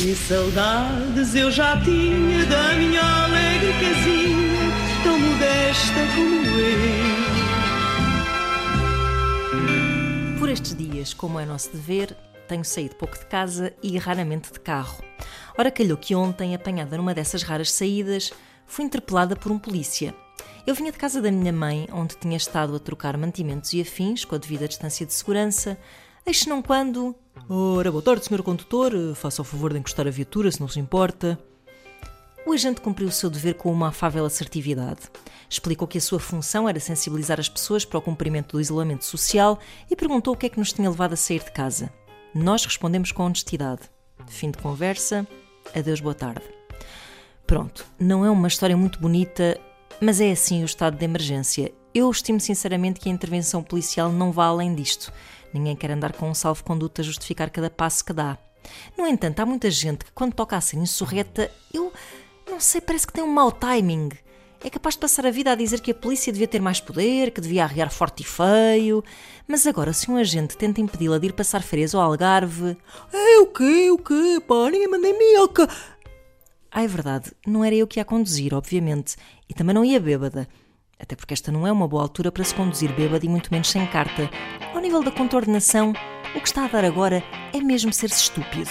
Que saudades eu já tinha da minha alegre casinha, tão modesta como eu. Por estes dias, como é nosso dever, tenho saído pouco de casa e raramente de carro. Ora, calhou que ontem, apanhada numa dessas raras saídas, fui interpelada por um polícia. Eu vinha de casa da minha mãe, onde tinha estado a trocar mantimentos e afins, com a devida distância de segurança, eis não quando. Ora, boa tarde, senhor condutor, faça o favor de encostar a viatura, se não se importa. O agente cumpriu o seu dever com uma afável assertividade. Explicou que a sua função era sensibilizar as pessoas para o cumprimento do isolamento social e perguntou o que é que nos tinha levado a sair de casa. Nós respondemos com honestidade. Fim de conversa. Adeus, boa tarde. Pronto, não é uma história muito bonita, mas é assim o estado de emergência. Eu estimo sinceramente que a intervenção policial não vá além disto. Ninguém quer andar com um salvo-conduto a justificar cada passo que dá. No entanto, há muita gente que, quando toca a ser insurreta, eu não sei, parece que tem um mau timing. É capaz de passar a vida a dizer que a polícia devia ter mais poder, que devia arriar forte e feio. Mas agora, se um agente tenta impedi-la de ir passar férias ao Algarve. É o quê? O quê? Pá, ninguém manda em milka. Ah, é verdade, não era eu que ia conduzir, obviamente, e também não ia bêbada. Até porque esta não é uma boa altura para se conduzir bêbada e muito menos sem carta. Ao nível da contornação, o que está a dar agora é mesmo ser-se estúpido.